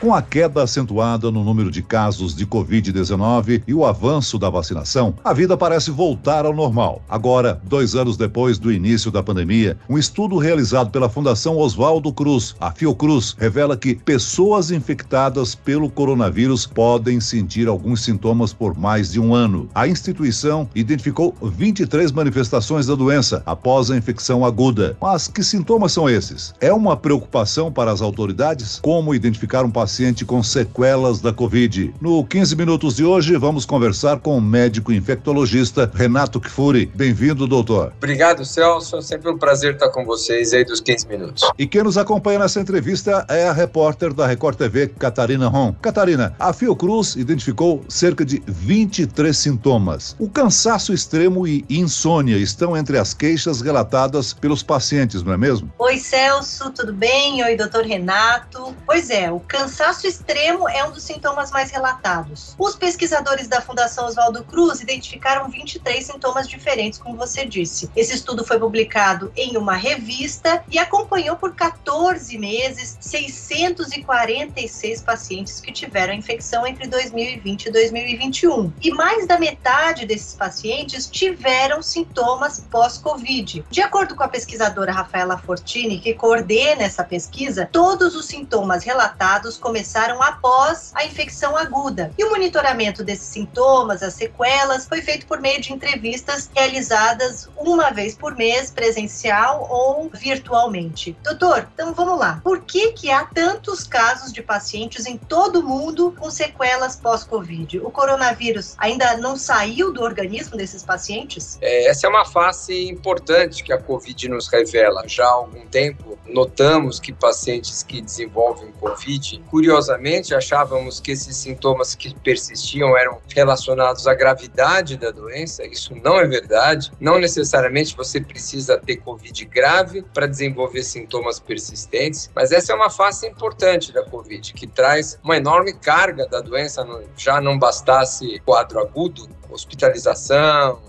Com a queda acentuada no número de casos de Covid-19 e o avanço da vacinação, a vida parece voltar ao normal. Agora, dois anos depois do início da pandemia, um estudo realizado pela Fundação Oswaldo Cruz, a Fiocruz, revela que pessoas infectadas pelo coronavírus podem sentir alguns sintomas por mais de um ano. A instituição identificou 23 manifestações da doença após a infecção aguda. Mas que sintomas são esses? É uma preocupação para as autoridades? Como identificar um paciente? Paciente com sequelas da Covid. No 15 minutos de hoje, vamos conversar com o médico infectologista Renato Kfouri. Bem-vindo, doutor. Obrigado, Celso. Sempre um prazer estar com vocês aí dos 15 minutos. E quem nos acompanha nessa entrevista é a repórter da Record TV, Catarina Ron. Catarina, a Fiocruz identificou cerca de 23 sintomas. O cansaço extremo e insônia estão entre as queixas relatadas pelos pacientes, não é mesmo? Oi, Celso, tudo bem? Oi, doutor Renato. Pois é, o cansaço cansaço extremo é um dos sintomas mais relatados. Os pesquisadores da Fundação Oswaldo Cruz identificaram 23 sintomas diferentes, como você disse. Esse estudo foi publicado em uma revista e acompanhou por 14 meses 646 pacientes que tiveram infecção entre 2020 e 2021. E mais da metade desses pacientes tiveram sintomas pós-Covid. De acordo com a pesquisadora Rafaela Fortini, que coordena essa pesquisa, todos os sintomas relatados começaram após a infecção aguda. E o monitoramento desses sintomas, as sequelas, foi feito por meio de entrevistas realizadas uma vez por mês, presencial ou virtualmente. Doutor, então vamos lá. Por que, que há tantos casos de pacientes em todo o mundo com sequelas pós-Covid? O coronavírus ainda não saiu do organismo desses pacientes? É, essa é uma face importante que a Covid nos revela. Já há algum tempo, notamos que pacientes que desenvolvem Covid Curiosamente, achávamos que esses sintomas que persistiam eram relacionados à gravidade da doença. Isso não é verdade. Não necessariamente você precisa ter Covid grave para desenvolver sintomas persistentes, mas essa é uma face importante da Covid, que traz uma enorme carga da doença, já não bastasse quadro agudo, hospitalização,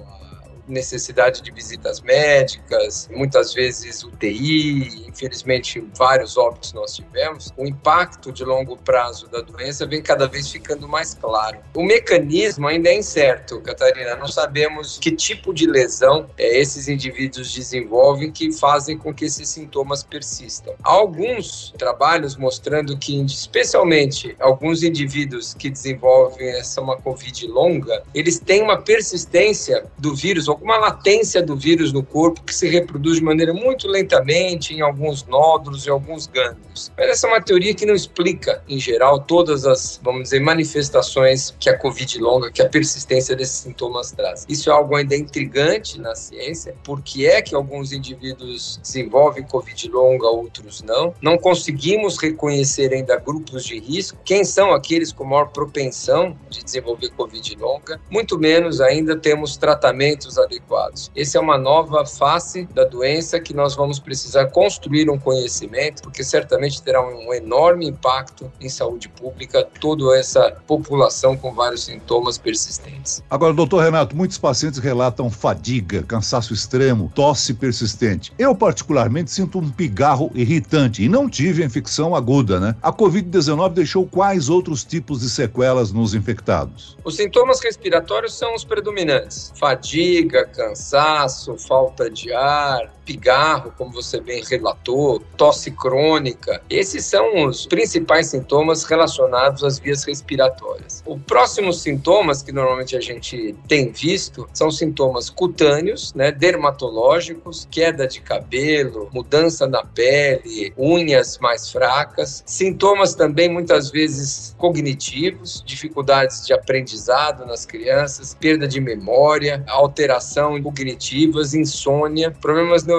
necessidade de visitas médicas, muitas vezes UTI, infelizmente vários óbitos nós tivemos, o impacto de longo prazo da doença vem cada vez ficando mais claro. O mecanismo ainda é incerto, Catarina, não sabemos que tipo de lesão é, esses indivíduos desenvolvem que fazem com que esses sintomas persistam. Há alguns trabalhos mostrando que, especialmente alguns indivíduos que desenvolvem essa uma COVID longa, eles têm uma persistência do vírus, ou alguma latência do vírus no corpo que se reproduz de maneira muito lentamente em alguns nódulos e alguns gânglios. Mas essa é uma teoria que não explica, em geral, todas as, vamos dizer, manifestações que a Covid longa, que a persistência desses sintomas traz. Isso é algo ainda intrigante na ciência, porque é que alguns indivíduos desenvolvem Covid longa, outros não. Não conseguimos reconhecer ainda grupos de risco, quem são aqueles com maior propensão de desenvolver Covid longa, muito menos ainda temos tratamentos adequados. Essa é uma nova face da doença que nós vamos precisar construir um conhecimento, porque certamente terá um enorme impacto em saúde pública toda essa população com vários sintomas persistentes. Agora, doutor Renato, muitos pacientes relatam fadiga, cansaço extremo, tosse persistente. Eu, particularmente, sinto um pigarro irritante e não tive infecção aguda, né? A Covid-19 deixou quais outros tipos de sequelas nos infectados? Os sintomas respiratórios são os predominantes: fadiga, fadiga, cansaço, falta de ar, pigarro, como você bem relatou, tosse crônica. Esses são os principais sintomas relacionados às vias respiratórias. Os próximos sintomas que normalmente a gente tem visto são sintomas cutâneos, né, dermatológicos, queda de cabelo, mudança na pele, unhas mais fracas, sintomas também muitas vezes cognitivos, dificuldades de aprendizado nas crianças, perda de memória, alteração cognitivas, insônia, problemas neurológicos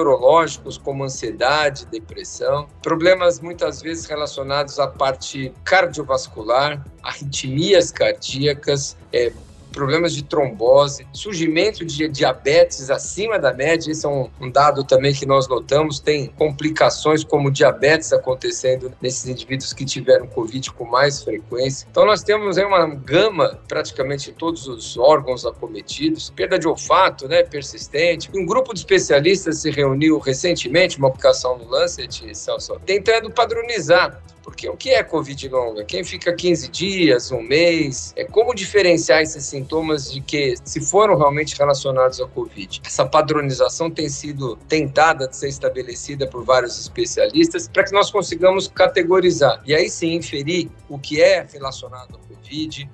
como ansiedade, depressão, problemas muitas vezes relacionados à parte cardiovascular, arritmias cardíacas, é, problemas de trombose, surgimento de diabetes acima da média. Esse é um, um dado também que nós notamos. Tem complicações como diabetes acontecendo nesses indivíduos que tiveram Covid com mais frequência. Então, nós temos aí uma gama praticamente todos os órgãos acometidos, perda de olfato, né, persistente. Um grupo de especialistas se reuniu recentemente, uma publicação no Lancet, Celso, tentando padronizar porque o que é Covid longa? Quem fica 15 dias, um mês? É como diferenciar esses sintomas de que se foram realmente relacionados ao Covid? Essa padronização tem sido tentada de ser estabelecida por vários especialistas para que nós consigamos categorizar e aí sim inferir o que é relacionado ao Covid,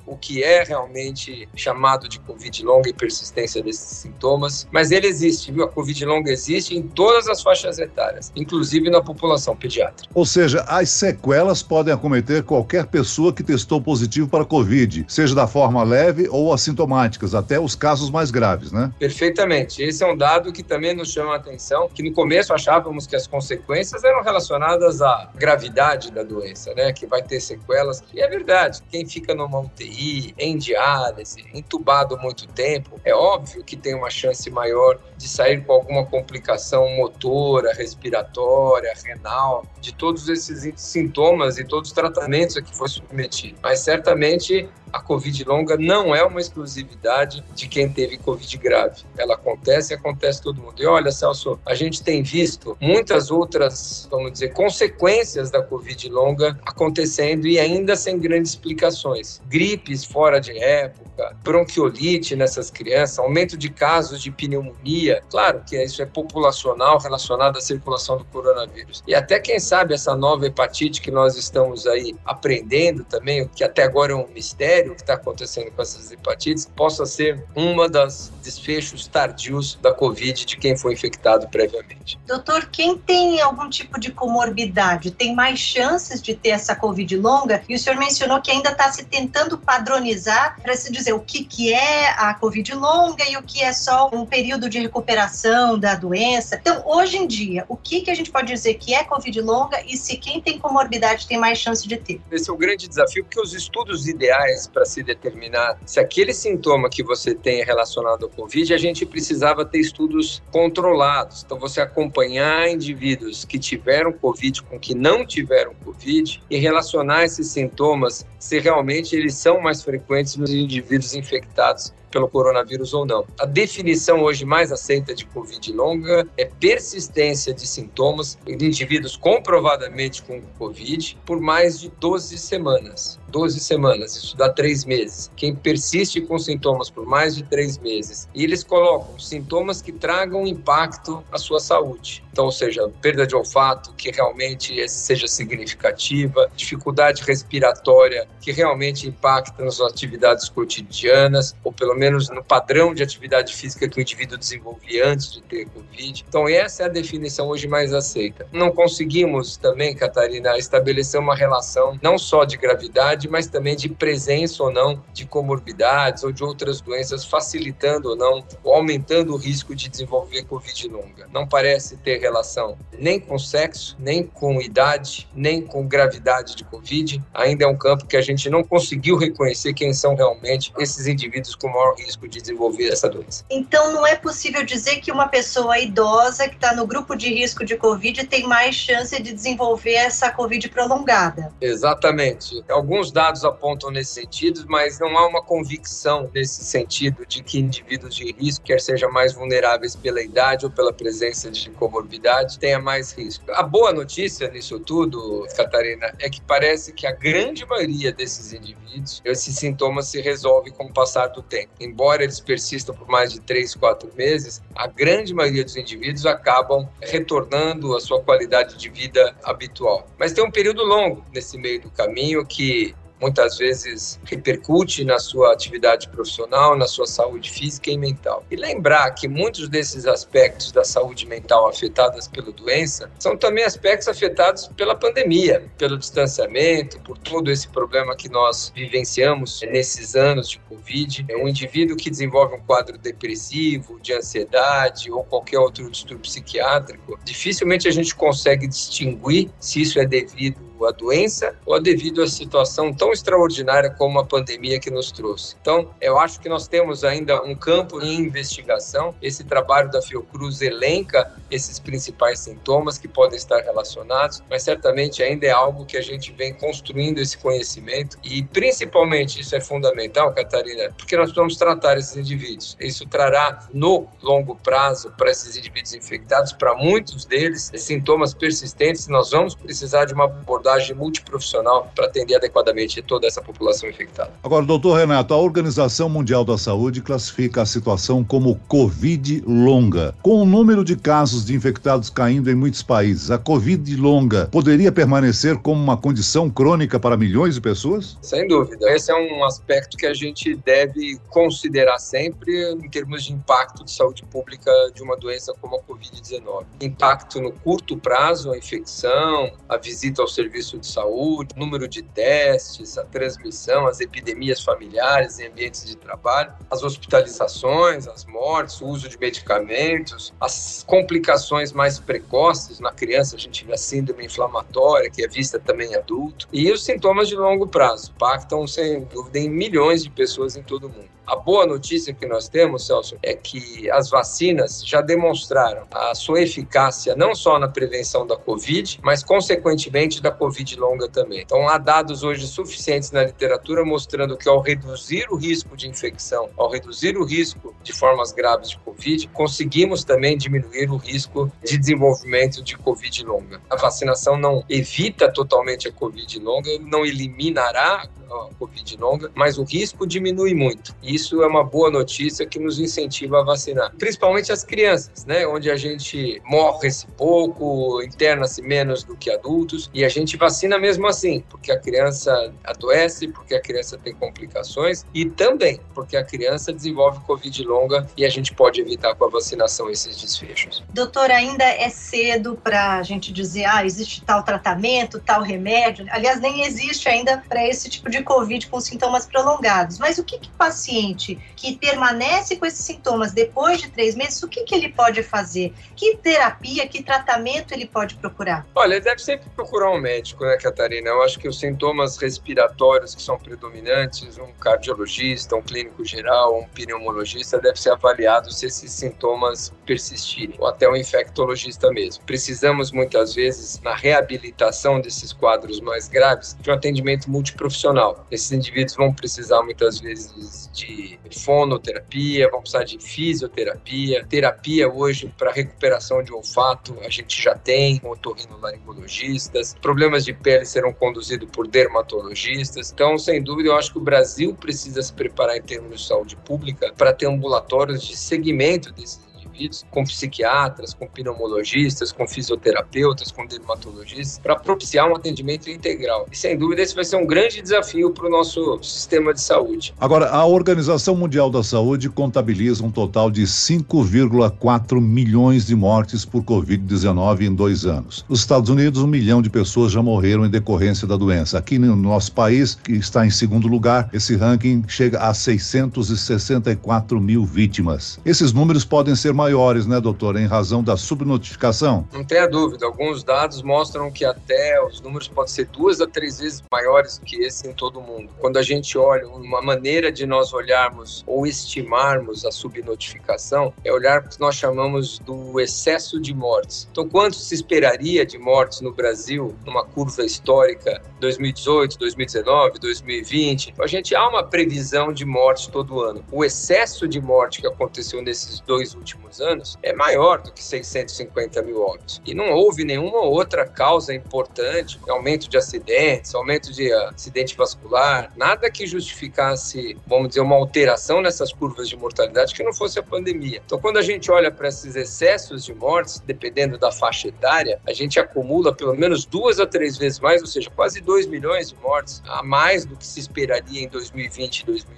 o que é realmente chamado de Covid longa e persistência desses sintomas. Mas ele existe, viu? A Covid longa existe em todas as faixas etárias, inclusive na população pediátrica. Ou seja, as sequelas elas podem acometer qualquer pessoa que testou positivo para Covid, seja da forma leve ou assintomáticas, até os casos mais graves, né? Perfeitamente. Esse é um dado que também nos chama a atenção, que no começo achávamos que as consequências eram relacionadas à gravidade da doença, né? Que vai ter sequelas. E é verdade. Quem fica numa UTI, em diálise, entubado muito tempo, é óbvio que tem uma chance maior de sair com alguma complicação motora, respiratória, renal, de todos esses sintomas e todos os tratamentos a que foi submetido. Mas certamente a Covid longa não é uma exclusividade de quem teve Covid grave. Ela acontece e acontece todo mundo. E olha, Celso, a gente tem visto muitas outras, vamos dizer, consequências da Covid longa acontecendo e ainda sem grandes explicações. Gripes fora de época, bronquiolite nessas crianças, aumento de casos de pneumonia. Claro que isso é populacional relacionado à circulação do coronavírus. E até, quem sabe, essa nova hepatite que nós estamos aí aprendendo também, que até agora é um mistério o que está acontecendo com essas hepatites, possa ser uma das desfechos tardios da Covid de quem foi infectado previamente. Doutor, quem tem algum tipo de comorbidade tem mais chances de ter essa Covid longa? E o senhor mencionou que ainda está se tentando padronizar para se dizer o que, que é a Covid longa e o que é só um período de recuperação da doença. Então, hoje em dia, o que, que a gente pode dizer que é Covid longa e se quem tem comorbidade tem mais chance de ter? Esse é o grande desafio, porque os estudos ideais para se determinar se aquele sintoma que você tem é relacionado ao Covid, a gente precisava ter estudos controlados. Então, você acompanhar indivíduos que tiveram Covid com que não tiveram Covid e relacionar esses sintomas se realmente eles são mais frequentes nos indivíduos infectados pelo coronavírus ou não. A definição hoje mais aceita de Covid longa é persistência de sintomas em indivíduos comprovadamente com Covid por mais de 12 semanas. 12 semanas, isso dá três meses. Quem persiste com sintomas por mais de três meses, e eles colocam sintomas que tragam impacto à sua saúde. Então, ou seja, perda de olfato que realmente seja significativa, dificuldade respiratória que realmente impacta nas atividades cotidianas, ou pelo menos no padrão de atividade física que o indivíduo desenvolvia antes de ter Covid. Então, essa é a definição hoje mais aceita. Não conseguimos também, Catarina, estabelecer uma relação não só de gravidade, mas também de presença ou não de comorbidades ou de outras doenças, facilitando ou não, ou aumentando o risco de desenvolver Covid longa. Não parece ter relação nem com sexo, nem com idade, nem com gravidade de Covid. Ainda é um campo que a gente não conseguiu reconhecer quem são realmente esses indivíduos com maior maior risco de desenvolver essa doença. Então, não é possível dizer que uma pessoa idosa que está no grupo de risco de Covid tem mais chance de desenvolver essa Covid prolongada. Exatamente. Alguns dados apontam nesse sentido, mas não há uma convicção nesse sentido de que indivíduos de risco, quer sejam mais vulneráveis pela idade ou pela presença de comorbidade, tenha mais risco. A boa notícia nisso tudo, Catarina, é que parece que a grande maioria desses indivíduos, esses sintomas se resolvem com o passar do tempo embora eles persistam por mais de três, quatro meses, a grande maioria dos indivíduos acabam retornando à sua qualidade de vida habitual. Mas tem um período longo nesse meio do caminho que muitas vezes repercute na sua atividade profissional, na sua saúde física e mental. E lembrar que muitos desses aspectos da saúde mental afetadas pela doença são também aspectos afetados pela pandemia, pelo distanciamento, por todo esse problema que nós vivenciamos nesses anos de Covid. É um indivíduo que desenvolve um quadro depressivo, de ansiedade ou qualquer outro distúrbio psiquiátrico, dificilmente a gente consegue distinguir se isso é devido à doença ou devido à situação tão extraordinária como a pandemia que nos trouxe. Então, eu acho que nós temos ainda um campo em investigação. Esse trabalho da Fiocruz elenca esses principais sintomas que podem estar relacionados, mas certamente ainda é algo que a gente vem construindo esse conhecimento e principalmente isso é fundamental, Catarina, porque nós precisamos tratar esses indivíduos. Isso trará no longo prazo para esses indivíduos infectados, para muitos deles, sintomas persistentes. Nós vamos precisar de uma abordagem multiprofissional para atender adequadamente toda essa população infectada. Agora, doutor Renato, a Organização Mundial da Saúde classifica a situação como Covid longa. Com o número de casos de infectados caindo em muitos países, a Covid longa poderia permanecer como uma condição crônica para milhões de pessoas? Sem dúvida. Esse é um aspecto que a gente deve considerar sempre em termos de impacto de saúde pública de uma doença como a Covid-19. Impacto no curto prazo, a infecção, a visita ao serviço de saúde, número de testes, a transmissão, as epidemias familiares em ambientes de trabalho, as hospitalizações, as mortes, o uso de medicamentos, as complicações mais precoces na criança, a gente vê a síndrome inflamatória, que é vista também em adulto, e os sintomas de longo prazo, impactam sem dúvida em milhões de pessoas em todo o mundo. A boa notícia que nós temos, Celso, é que as vacinas já demonstraram a sua eficácia não só na prevenção da Covid, mas consequentemente da Covid longa também. Então há dados hoje suficientes na literatura mostrando que ao reduzir o risco de infecção, ao reduzir o risco de formas graves de Covid, conseguimos também diminuir o risco de desenvolvimento de Covid longa. A vacinação não evita totalmente a Covid longa, não eliminará a Covid longa, mas o risco diminui muito. Isso é uma boa notícia que nos incentiva a vacinar, principalmente as crianças, né, onde a gente morre-se pouco, interna-se menos do que adultos, e a gente vacina mesmo assim, porque a criança adoece, porque a criança tem complicações e também porque a criança desenvolve Covid longa e a gente pode evitar com a vacinação esses desfechos. Doutor, ainda é cedo para a gente dizer, ah, existe tal tratamento, tal remédio. Aliás, nem existe ainda para esse tipo de de Covid com sintomas prolongados. Mas o que, que o paciente que permanece com esses sintomas depois de três meses, o que, que ele pode fazer? Que terapia, que tratamento ele pode procurar? Olha, ele deve sempre procurar um médico, né, Catarina? Eu acho que os sintomas respiratórios que são predominantes, um cardiologista, um clínico geral, um pneumologista, deve ser avaliado se esses sintomas persistirem, ou até um infectologista mesmo. Precisamos muitas vezes, na reabilitação desses quadros mais graves, de um atendimento multiprofissional esses indivíduos vão precisar muitas vezes de fonoterapia, vão precisar de fisioterapia, terapia hoje para recuperação de olfato, a gente já tem otorrinolaringologistas, problemas de pele serão conduzidos por dermatologistas. Então, sem dúvida, eu acho que o Brasil precisa se preparar em termos de saúde pública para ter ambulatórios de segmento desses indivíduos, com psiquiatras, com pneumologistas, com fisioterapeutas, com dermatologistas, para propiciar um atendimento integral. E sem dúvida esse vai ser um grande desafio para o nosso sistema de saúde. Agora, a Organização Mundial da Saúde contabiliza um total de 5,4 milhões de mortes por Covid-19 em dois anos. Nos Estados Unidos, um milhão de pessoas já morreram em decorrência da doença. Aqui no nosso país, que está em segundo lugar, esse ranking chega a 664 mil vítimas. Esses números podem ser maiores maiores, né, doutor, em razão da subnotificação? Não tenha dúvida. Alguns dados mostram que até os números podem ser duas a três vezes maiores que esse em todo o mundo. Quando a gente olha, uma maneira de nós olharmos ou estimarmos a subnotificação é olhar o que nós chamamos do excesso de mortes. Então, quanto se esperaria de mortes no Brasil numa curva histórica 2018, 2019, 2020? A gente há uma previsão de mortes todo ano. O excesso de morte que aconteceu nesses dois últimos anos é maior do que 650 mil óbitos. E não houve nenhuma outra causa importante, aumento de acidentes, aumento de acidente vascular, nada que justificasse, vamos dizer, uma alteração nessas curvas de mortalidade que não fosse a pandemia. Então, quando a gente olha para esses excessos de mortes, dependendo da faixa etária, a gente acumula pelo menos duas a três vezes mais, ou seja, quase 2 milhões de mortes a mais do que se esperaria em 2020 e 2021,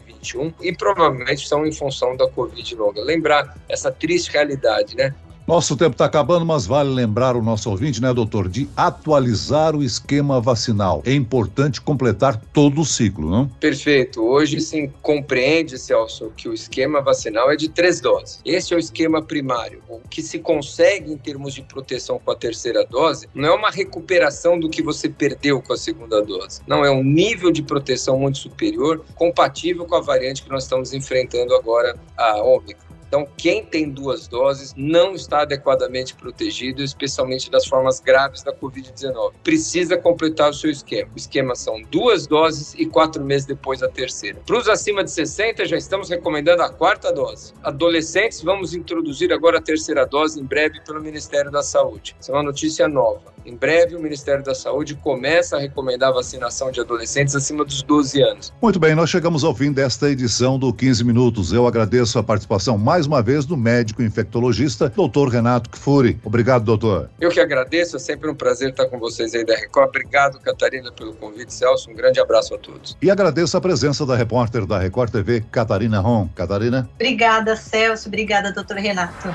e provavelmente são em função da Covid longa. Lembrar essa triste realidade, né? Nosso tempo está acabando, mas vale lembrar o nosso ouvinte, né, doutor, de atualizar o esquema vacinal. É importante completar todo o ciclo, não? Perfeito. Hoje sim compreende, Celso, que o esquema vacinal é de três doses. Esse é o esquema primário. O que se consegue em termos de proteção com a terceira dose não é uma recuperação do que você perdeu com a segunda dose. Não, é um nível de proteção muito superior, compatível com a variante que nós estamos enfrentando agora, a Ômicron. Então, quem tem duas doses não está adequadamente protegido, especialmente das formas graves da Covid-19. Precisa completar o seu esquema. O esquema são duas doses e quatro meses depois a terceira. Para os acima de 60, já estamos recomendando a quarta dose. Adolescentes, vamos introduzir agora a terceira dose em breve pelo Ministério da Saúde. Essa é uma notícia nova. Em breve, o Ministério da Saúde começa a recomendar a vacinação de adolescentes acima dos 12 anos. Muito bem, nós chegamos ao fim desta edição do 15 Minutos. Eu agradeço a participação mais uma vez do médico infectologista, doutor Renato Kfouri. Obrigado, doutor. Eu que agradeço, é sempre um prazer estar com vocês aí da Record. Obrigado, Catarina, pelo convite. Celso, um grande abraço a todos. E agradeço a presença da repórter da Record TV, Catarina Ron. Catarina? Obrigada, Celso. Obrigada, doutor Renato.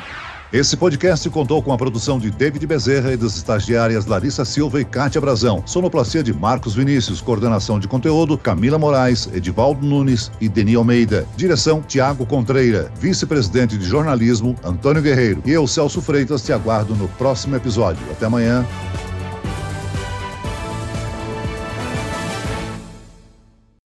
Esse podcast contou com a produção de David Bezerra e das estagiárias Larissa Silva e Kátia Brazão. Sonoplastia de Marcos Vinícius. Coordenação de conteúdo Camila Moraes, Edivaldo Nunes e Deni Almeida. Direção Tiago Contreira. Vice-presidente de jornalismo Antônio Guerreiro. E eu, Celso Freitas, te aguardo no próximo episódio. Até amanhã.